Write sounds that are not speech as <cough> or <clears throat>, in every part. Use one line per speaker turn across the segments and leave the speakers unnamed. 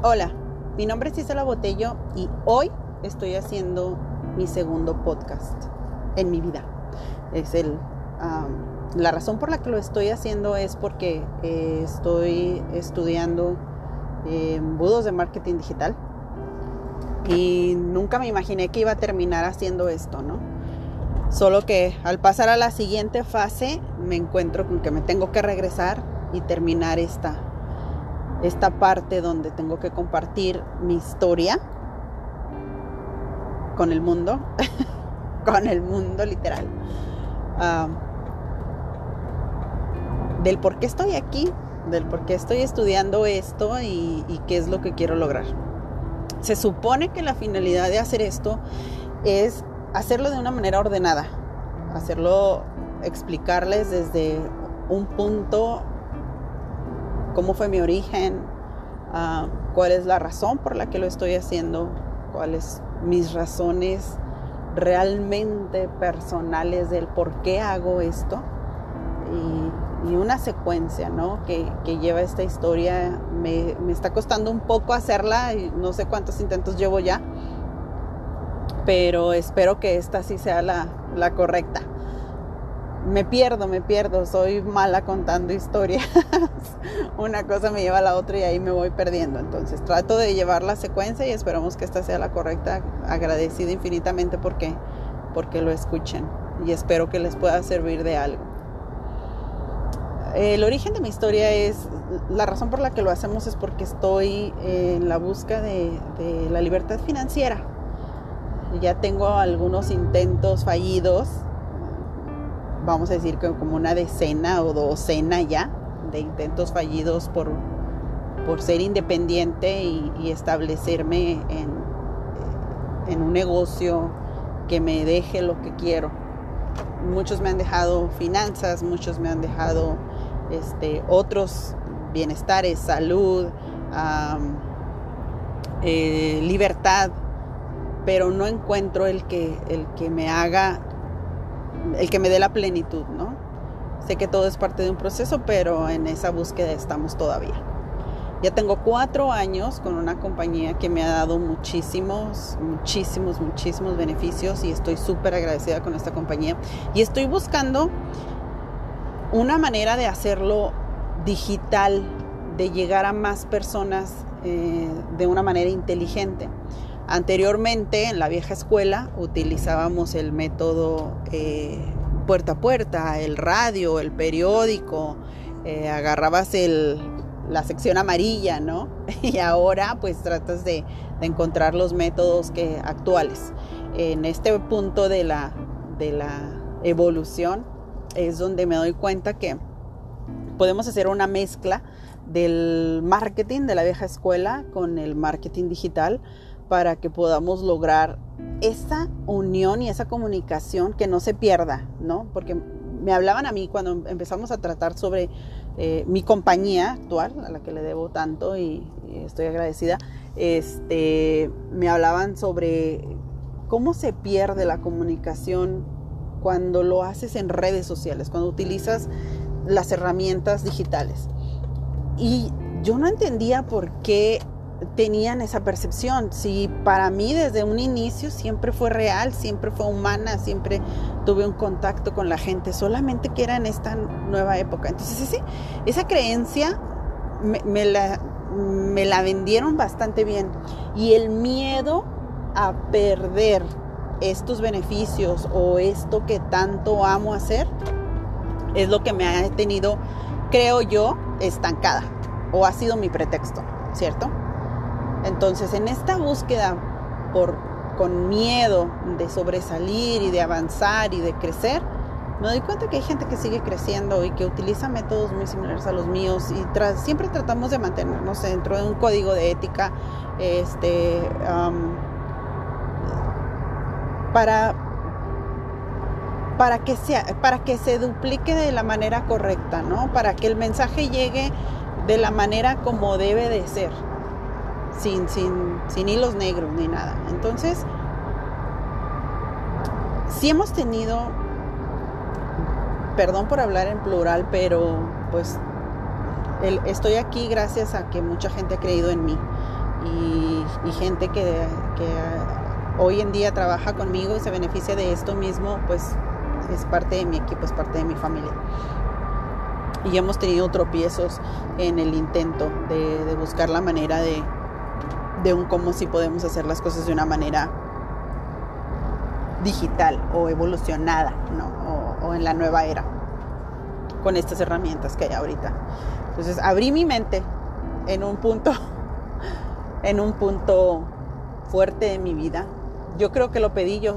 Hola, mi nombre es Isela Botello y hoy estoy haciendo mi segundo podcast en mi vida. Es el, la razón por la que lo estoy haciendo es porque eh, estoy estudiando embudos de marketing digital y nunca me imaginé que iba a terminar haciendo esto, ¿no? Solo que al pasar a la siguiente fase me encuentro con que me tengo que regresar y terminar esta esta parte donde tengo que compartir mi historia con el mundo, <laughs> con el mundo literal, del por qué estoy aquí, del por qué estoy estudiando esto y, y qué es lo que quiero lograr. Se supone que la finalidad de hacer esto es hacerlo de una manera ordenada, hacerlo, explicarles desde un punto cómo fue mi origen, ah, cuál es la razón por la que lo estoy haciendo, cuáles mis razones realmente personales del por qué hago esto y, una secuencia ¿no? que, lleva esta historia. Me, está costando un poco hacerla y no sé cuántos intentos llevo ya, pero espero que esta sí sea la, la correcta me pierdo, me pierdo, soy mala contando historias. <laughs> Una cosa me lleva a la otra y ahí me voy perdiendo. Entonces trato de llevar la secuencia y esperamos que esta sea la correcta. Agradecido infinitamente porque, porque lo escuchen y espero que les pueda servir de algo. El origen de mi historia es, la razón por la que lo hacemos es porque estoy en la busca de, de la libertad financiera. Ya tengo algunos intentos fallidos vamos a decir que como una decena o docena ya de intentos fallidos por, por ser independiente y, establecerme en, en, un negocio que me deje lo que quiero. Muchos me han dejado finanzas, muchos me han dejado este, otros bienestares, salud, eh, libertad, pero no encuentro el que, el que me haga el que me dé la plenitud, ¿no? Sé que todo es parte de un proceso, pero en esa búsqueda estamos todavía. Ya tengo cuatro años con una compañía que me ha dado muchísimos, muchísimos, muchísimos beneficios y estoy súper agradecida con esta compañía. Y estoy buscando una manera de hacerlo digital, de llegar a más personas eh, de una manera inteligente. Anteriormente, en la vieja escuela, utilizábamos el método eh, puerta a puerta, el radio, el periódico, eh, agarrabas la sección amarilla, ¿no? <laughs> Y ahora pues tratas de, encontrar los métodos que, actuales. En este punto de la, de la evolución es donde me doy cuenta que podemos hacer una mezcla del marketing de la vieja escuela con el marketing digital para que podamos lograr esa unión y esa comunicación que no se pierda, ¿no? Porque me hablaban a mí cuando empezamos a tratar sobre eh, mi compañía actual, a la que le debo tanto y, estoy agradecida, este, me hablaban sobre cómo se pierde la comunicación cuando lo haces en redes sociales, cuando utilizas las herramientas digitales. Y yo no entendía por qué tenían esa percepción. Si para mí desde un inicio siempre fue real, siempre fue humana, siempre tuve un contacto con la gente, solamente que era en esta nueva época. Entonces esa creencia me, la, me la vendieron bastante bien. Y el miedo a perder estos beneficios o esto que tanto amo hacer es lo que me ha tenido, creo yo, estancada o ha sido mi pretexto, ¿cierto? Entonces, en esta búsqueda por, con miedo de sobresalir y de avanzar y de crecer, me doy cuenta que hay gente que sigue creciendo y que utiliza métodos muy similares a los míos y siempre tratamos de mantenernos dentro de un código de ética este, para, para, que sea, para que se duplique de la manera correcta, ¿no? para que el mensaje llegue de la manera como debe de ser sin, sin, hilos negros ni nada. Entonces, si hemos tenido, perdón por hablar en plural, pero pues estoy aquí gracias a que mucha gente ha creído en mí. y, gente que, que hoy en día trabaja conmigo y se beneficia de esto mismo, pues es parte de mi equipo, es parte de mi familia. Y hemos tenido tropiezos en el intento de, buscar la manera de, de un cómo si podemos hacer las cosas de una manera digital o evolucionada, ¿no? o, en la nueva era, con estas herramientas que hay ahorita. Entonces abrí mi mente en un punto, <laughs> en un punto fuerte de mi vida. Yo creo que lo pedí, yo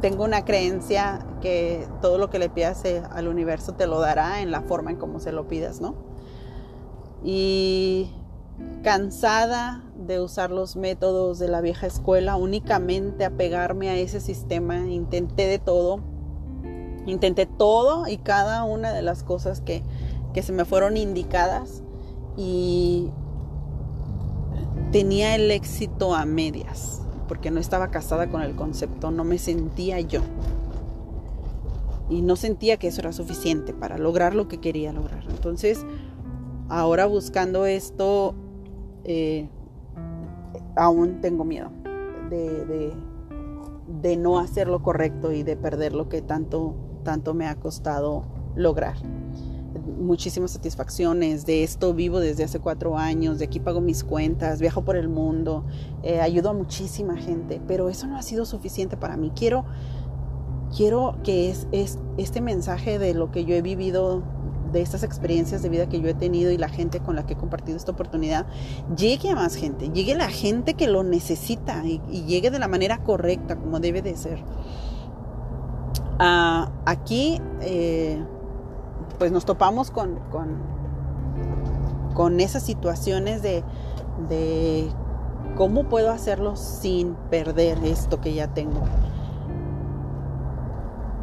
tengo una creencia que todo lo que le pidas eh, al universo te lo dará en la forma en cómo se lo pidas, ¿no? Y cansada de usar los métodos de la vieja escuela, únicamente apegarme a ese sistema, intenté de todo, intenté todo y cada una de las cosas que, que se me fueron indicadas y tenía el éxito a medias porque no estaba casada con el concepto, no me sentía yo. Y no sentía que eso era suficiente para lograr lo que quería lograr. Entonces, ahora buscando esto, eh, aún tengo miedo de, no hacer lo correcto y de perder lo que tanto, tanto me ha costado lograr muchísimas satisfacciones. De esto vivo desde hace cuatro años, de aquí pago mis cuentas, viajo por el mundo, eh, ayudo a muchísima gente, pero eso no ha sido suficiente para mí. Quiero, quiero que es, este mensaje de lo que yo he vivido, de estas experiencias de vida que yo he tenido y la gente con la que he compartido esta oportunidad, llegue a más gente, llegue a la gente que lo necesita y, llegue de la manera correcta, como debe de ser. Ah, aquí... Eh, pues nos topamos con, con, esas situaciones de, de cómo puedo hacerlo sin perder esto que ya tengo.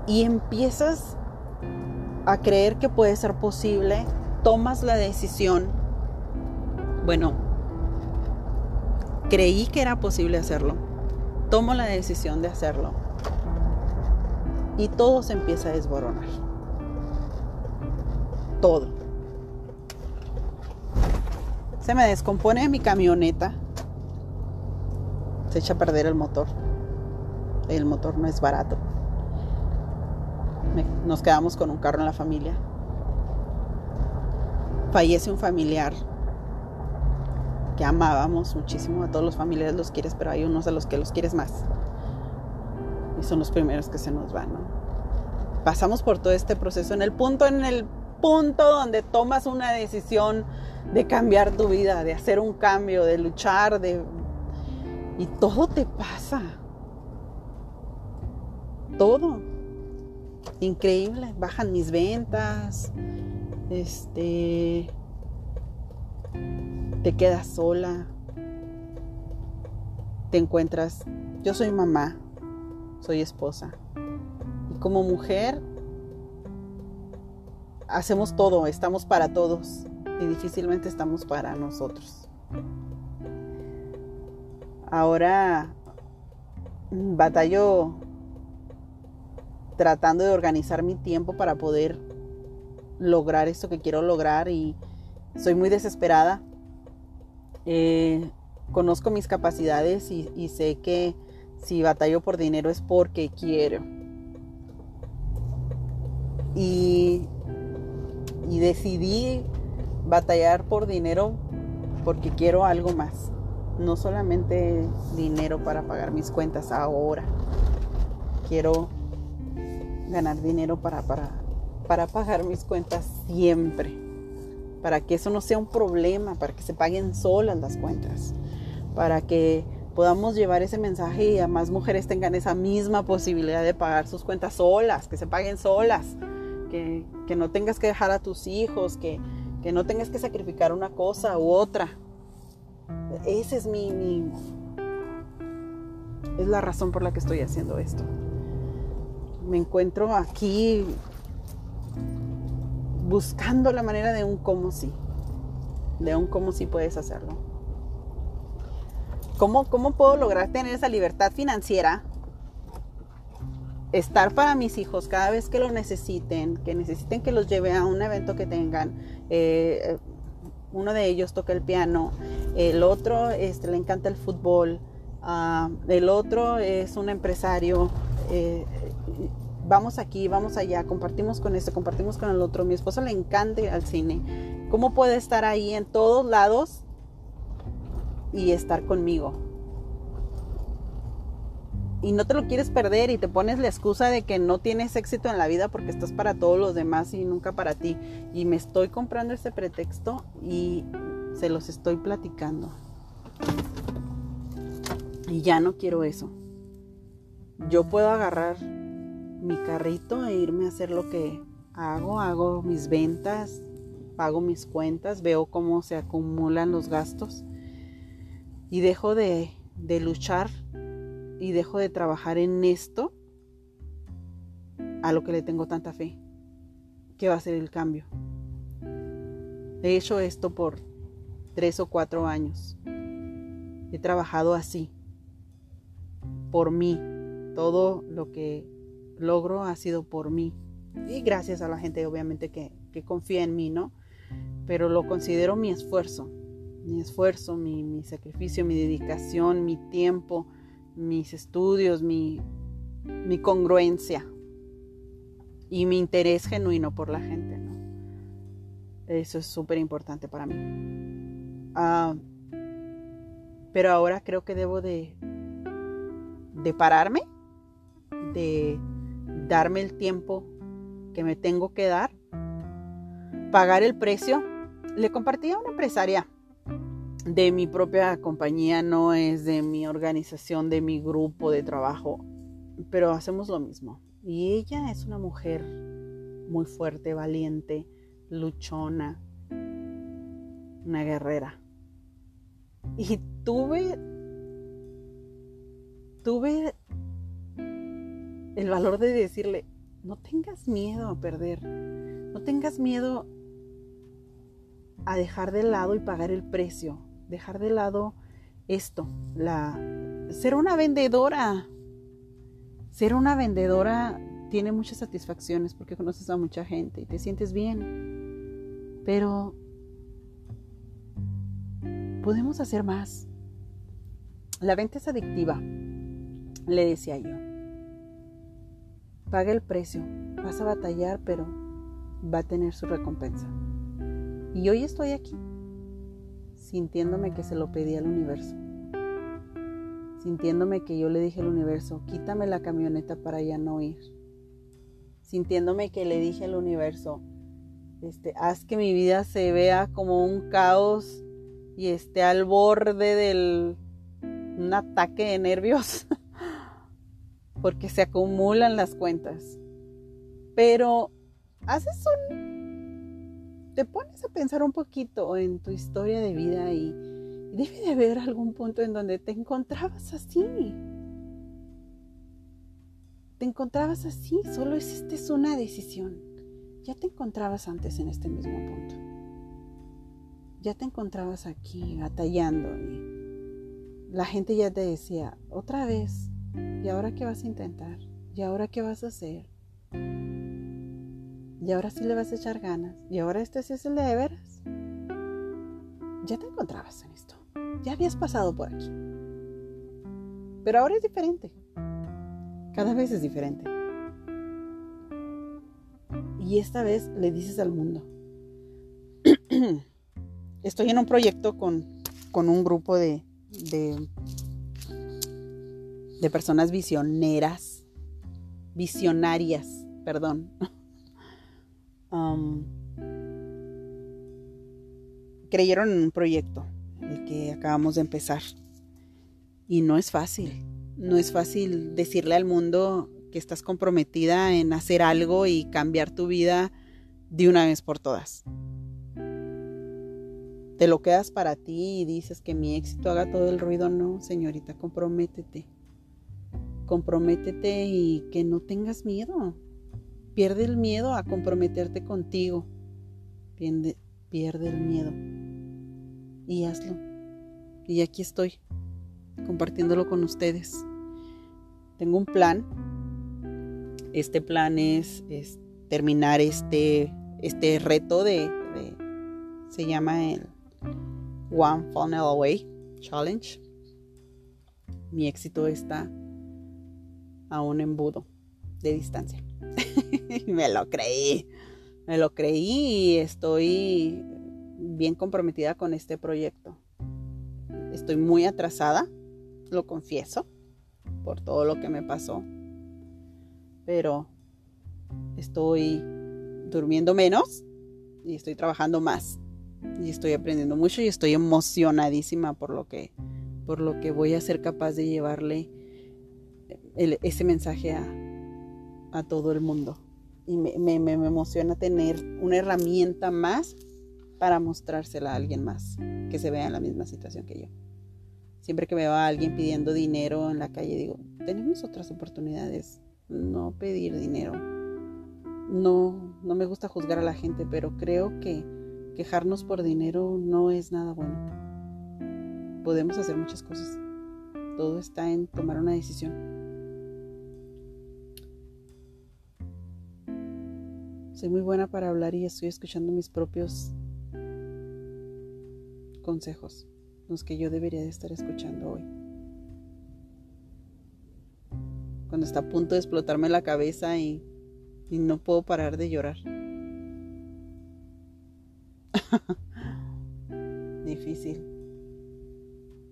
Y empiezas a creer que puede ser posible, tomas la decisión, bueno, creí que era posible hacerlo, tomo la decisión de hacerlo y todo se empieza a desboronar todo. Se me descompone mi camioneta. Se echa a perder el motor. El motor no es barato. Nos quedamos con un carro en la familia. Fallece un familiar que amábamos muchísimo. A todos los familiares los quieres, pero hay unos a los que los quieres más. Y son los primeros que se nos van, Pasamos por todo este proceso en el punto en el punto donde tomas una decisión de cambiar tu vida, de hacer un cambio, de luchar, de y todo te pasa. Todo. Increíble, bajan mis ventas. Este te quedas sola. Te encuentras, yo soy mamá, soy esposa. Y como mujer hacemos todo, estamos para todos y difícilmente estamos para nosotros. Ahora batallo tratando de organizar mi tiempo para poder lograr esto que quiero lograr y soy muy desesperada. Eh, conozco mis capacidades y, sé que si batallo por dinero es porque quiero. Y y decidí batallar por dinero porque quiero algo más. No solamente dinero para pagar mis cuentas ahora. Quiero ganar dinero para, para, para pagar mis cuentas siempre. Para que eso no sea un problema, para que se paguen solas las cuentas. Para que podamos llevar ese mensaje y a más mujeres tengan esa misma posibilidad de pagar sus cuentas solas, que se paguen solas que, no tengas que dejar a tus hijos, que, no tengas que sacrificar una cosa u otra. Esa es mi, mi, es la razón por la que estoy haciendo esto. Me encuentro aquí buscando la manera de un cómo sí, de un cómo sí puedes hacerlo. ¿Cómo, ¿Cómo puedo lograr tener esa libertad financiera estar para mis hijos cada vez que lo necesiten, que necesiten que los lleve a un evento que tengan, eh, Uno de ellos toca el piano, el otro este, le encanta el fútbol, ah, el otro es un empresario. Eh, vamos aquí, vamos allá, compartimos con este, compartimos con el otro. Mi esposo le encanta al cine. ¿Cómo puede estar ahí en todos lados y estar conmigo? Y no te lo quieres perder y te pones la excusa de que no tienes éxito en la vida porque estás para todos los demás y nunca para ti. Y me estoy comprando ese pretexto y se los estoy platicando. Y ya no quiero eso. Yo puedo agarrar mi carrito e irme a hacer lo que hago, hago mis ventas, pago mis cuentas, veo cómo se acumulan los gastos y dejo de, de luchar y dejo de trabajar en esto a lo que le tengo tanta fe, que va a ser el cambio. He hecho esto por tres o cuatro años. He trabajado así, por mí. Todo lo que logro ha sido por mí. Y gracias a la gente, obviamente, que, confía en mí, ¿no? Pero lo considero mi esfuerzo, mi esfuerzo, mi, sacrificio, mi dedicación, mi tiempo, mis estudios, mi, mi congruencia y mi interés genuino por la gente, ¿no? Eso es súper importante para mí. Ah, pero ahora creo que debo de, de pararme, de darme el tiempo que me tengo que dar, pagar el precio. Le compartí a una empresaria de mi propia compañía, no es de mi organización, de mi grupo de trabajo, pero hacemos lo mismo. Y ella es una mujer muy fuerte, valiente, luchona, una guerrera. Y tuve, tuve el valor de decirle, no tengas miedo a perder, no tengas miedo a dejar de lado y pagar el precio, dejar de lado esto, la ser una vendedora. Ser una vendedora tiene muchas satisfacciones porque conoces a mucha gente y te sientes bien. Pero podemos hacer más. La venta es adictiva, le decía yo. Paga el precio, vas a batallar, pero va a tener su recompensa. Y hoy estoy aquí, sintiéndome que se lo pedí al universo. Sintiéndome que yo le dije al universo, quítame la camioneta para ya no ir. Sintiéndome que le dije al universo, este, haz que mi vida se vea como un caos y esté al borde del un ataque de nervios. <laughs> porque se acumulan las cuentas. Pero haces un... te pones a pensar un poquito en tu historia de vida y, debe de haber algún punto en donde te encontrabas así. Te encontrabas así, solo es una decisión. Ya te encontrabas antes en este mismo punto. Ya te encontrabas aquí batallando la gente ya te decía, otra vez, ¿Y ahora qué vas a intentar? ¿Y ahora qué vas a hacer? ¿Y ahora sí le vas a echar ganas? ¿Y ahora este sí es el de veras? Ya te encontrabas en esto. Ya habías pasado por aquí. Pero ahora es diferente. Cada vez es diferente. Y esta vez le dices al mundo, <clears throat> estoy en un proyecto con, un grupo de, de de personas visioneras, visionarias, perdón. <laughs> Um, creyeron en un proyecto, el que acabamos de empezar. Y no es fácil, no es fácil decirle al mundo que estás comprometida en hacer algo y cambiar tu vida de una vez por todas. Te lo quedas para ti y dices que mi éxito haga todo el ruido. No, señorita, comprométete comprométete y que no tengas miedo. Pierde el miedo a comprometerte contigo. Pierde, pierde el miedo. Y hazlo. Y aquí estoy, compartiéndolo con ustedes. Tengo un plan. Este plan es, terminar este, este reto de, se llama el One Funnel Away Challenge. Mi éxito está a un embudo de distancia. <laughs> me lo creí. Me lo creí y estoy bien comprometida con este proyecto. Estoy muy atrasada, lo confieso, por todo lo que me pasó. Pero estoy durmiendo menos y estoy trabajando más. Y estoy aprendiendo mucho y estoy emocionadísima por lo que, por lo que voy a ser capaz de llevarle ese mensaje a, a todo el mundo. Y me, me, me, emociona tener una herramienta más para mostrársela a alguien más que se vea en la misma situación que yo. Siempre que me va alguien pidiendo dinero en la calle, digo, tenemos otras oportunidades. No pedir dinero. No, no me gusta juzgar a la gente, pero creo que quejarnos por dinero no es nada bueno. Podemos hacer muchas cosas. Todo está en tomar una decisión. Soy muy buena para hablar y estoy escuchando mis propios consejos, los que yo debería de estar escuchando hoy. Cuando está a punto de explotarme la cabeza y, y no puedo parar de llorar. <laughs> Difícil.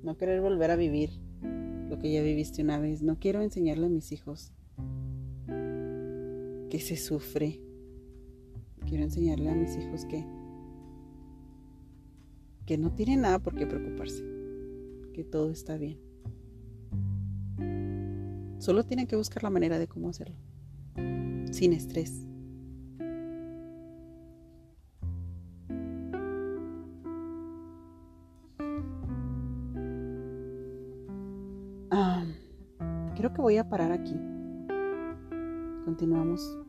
No querer volver a vivir lo que ya viviste una vez. No quiero enseñarle a mis hijos que se sufre quiero enseñarle a mis hijos que, que no tienen nada por qué preocuparse, que todo está bien. Solo tienen que buscar la manera de cómo hacerlo, sin estrés. creo que voy a parar aquí. Continuamos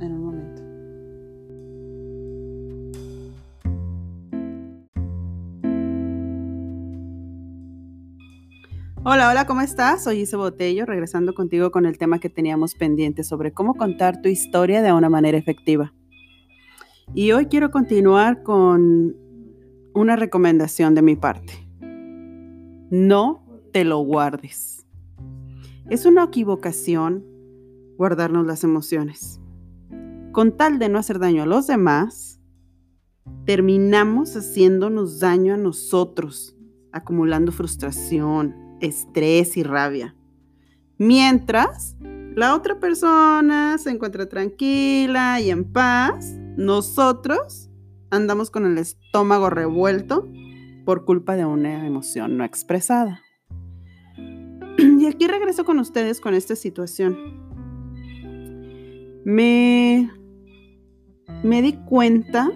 en un momento. Hola, hola, ¿cómo estás? Soy Ise Botello, regresando contigo con el tema que teníamos pendiente sobre cómo contar tu historia de una manera efectiva. Y hoy quiero continuar con una recomendación de mi parte. No te lo guardes. Es una equivocación guardarnos las emociones. Con tal de no hacer daño a los demás, terminamos haciéndonos daño a nosotros, acumulando frustración, estrés y rabia. Mientras la otra persona se encuentra tranquila y en paz, nosotros andamos con el estómago revuelto por culpa de una emoción no expresada. Y aquí regreso con ustedes con esta situación. Me, me di cuenta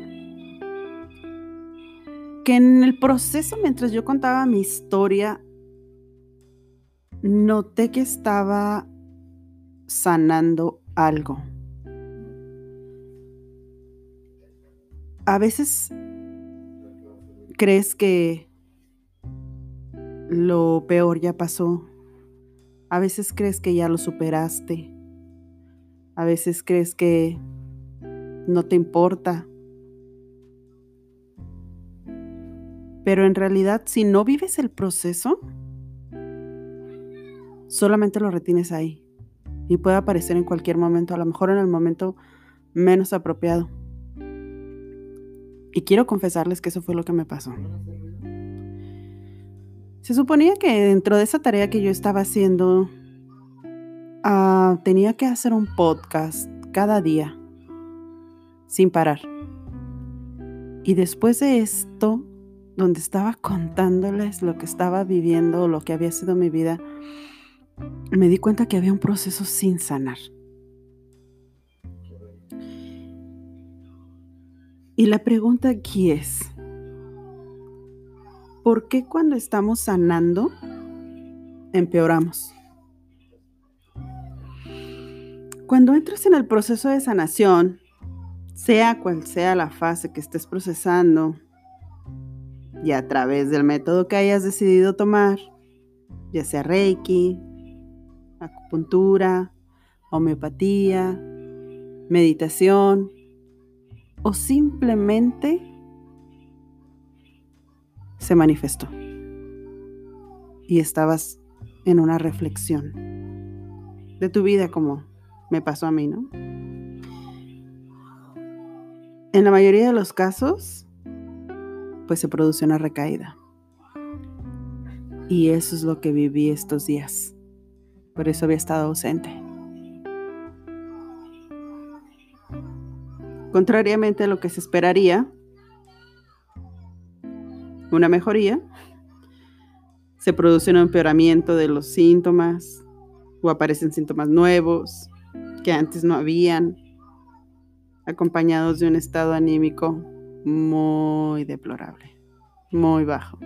que en el proceso, mientras yo contaba mi historia, noté que estaba sanando algo. A veces crees que lo peor ya pasó. A veces crees que ya lo superaste. A veces crees que no te importa. Pero en realidad, si no vives el proceso, solamente lo retienes ahí y puede aparecer en cualquier momento, a lo mejor en el momento menos apropiado. Y quiero confesarles que eso fue lo que me pasó. Se suponía que dentro de esa tarea que yo estaba haciendo, ah, tenía que hacer un podcast cada día, sin parar. Y después de esto, donde estaba contándoles lo que estaba viviendo, lo que había sido mi vida, me di cuenta que había un proceso sin sanar. Y la pregunta aquí es, ¿por qué cuando estamos sanando empeoramos? Cuando entras en el proceso de sanación, sea cual sea la fase que estés procesando, y a través del método que hayas decidido tomar, ya sea Reiki, acupuntura, homeopatía, meditación o simplemente se manifestó. Y estabas en una reflexión de tu vida como me pasó a mí, ¿no? En la mayoría de los casos, pues se produce una recaída. Y eso es lo que viví estos días. Por eso había estado ausente. Contrariamente a lo que se esperaría, una mejoría, se produce un empeoramiento de los síntomas o aparecen síntomas nuevos que antes no habían, acompañados de un estado anímico muy deplorable, muy bajo.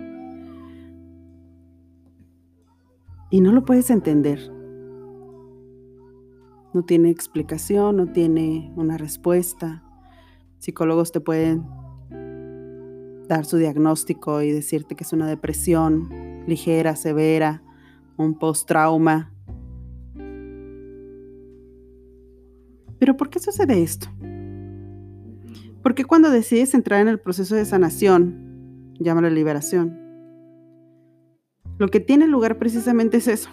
Y no lo puedes entender. No tiene explicación, no tiene una respuesta. Psicólogos te pueden dar su diagnóstico y decirte que es una depresión ligera, severa, un post-trauma. Pero ¿por qué sucede esto? Porque cuando decides entrar en el proceso de sanación, llámalo liberación, lo que tiene lugar precisamente es eso,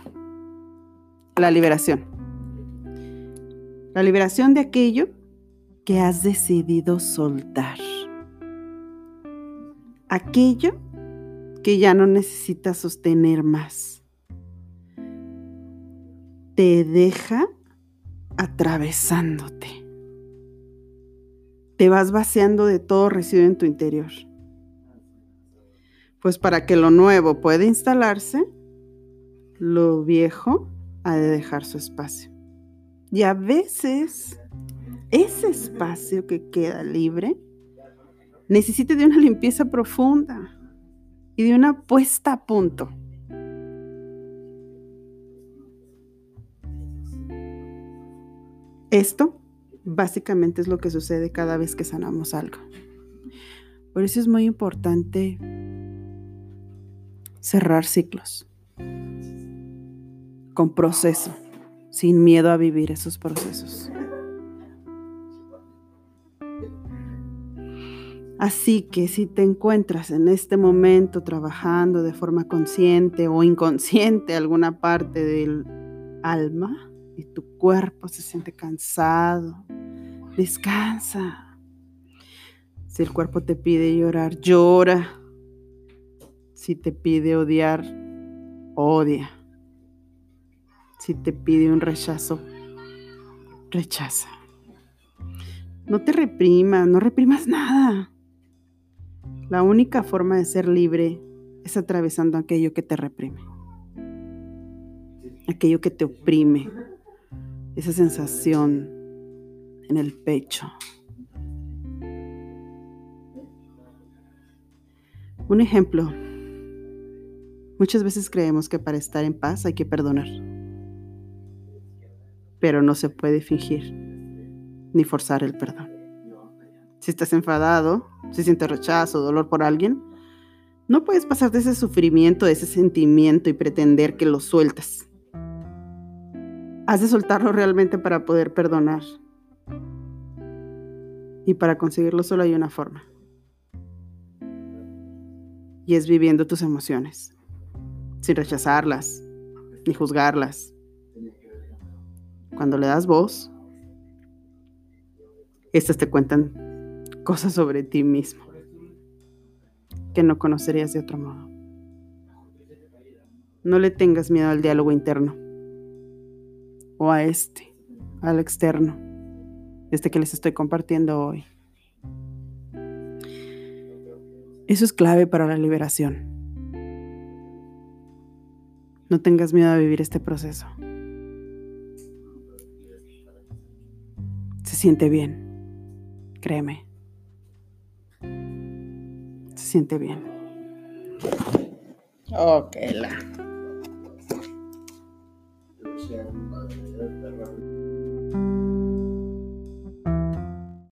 la liberación. La liberación de aquello que has decidido soltar. Aquello que ya no necesitas sostener más. Te deja atravesándote. Te vas vaciando de todo residuo en tu interior. Pues para que lo nuevo pueda instalarse, lo viejo ha de dejar su espacio. Y a veces ese espacio que queda libre necesita de una limpieza profunda y de una puesta a punto. Esto básicamente es lo que sucede cada vez que sanamos algo. Por eso es muy importante cerrar ciclos con proceso, sin miedo a vivir esos procesos. Así que si te encuentras en este momento trabajando de forma consciente o inconsciente alguna parte del alma y tu cuerpo se siente cansado, descansa. Si el cuerpo te pide llorar, llora. Si te pide odiar, odia. Si te pide un rechazo, rechaza. No te reprimas, no reprimas nada. La única forma de ser libre es atravesando aquello que te reprime, aquello que te oprime, esa sensación en el pecho. Un ejemplo, muchas veces creemos que para estar en paz hay que perdonar, pero no se puede fingir ni forzar el perdón si estás enfadado, si sientes rechazo, dolor por alguien, no puedes pasar de ese sufrimiento, de ese sentimiento y pretender que lo sueltas. Has de soltarlo realmente para poder perdonar. Y para conseguirlo solo hay una forma. Y es viviendo tus emociones, sin rechazarlas, ni juzgarlas. Cuando le das voz, estas te cuentan cosas sobre ti mismo que no conocerías de otro modo. No le tengas miedo al diálogo interno o a este, al externo, este que les estoy compartiendo hoy. Eso es clave para la liberación. No tengas miedo a vivir este proceso. Siente bien, créeme siente bien. Ok, la.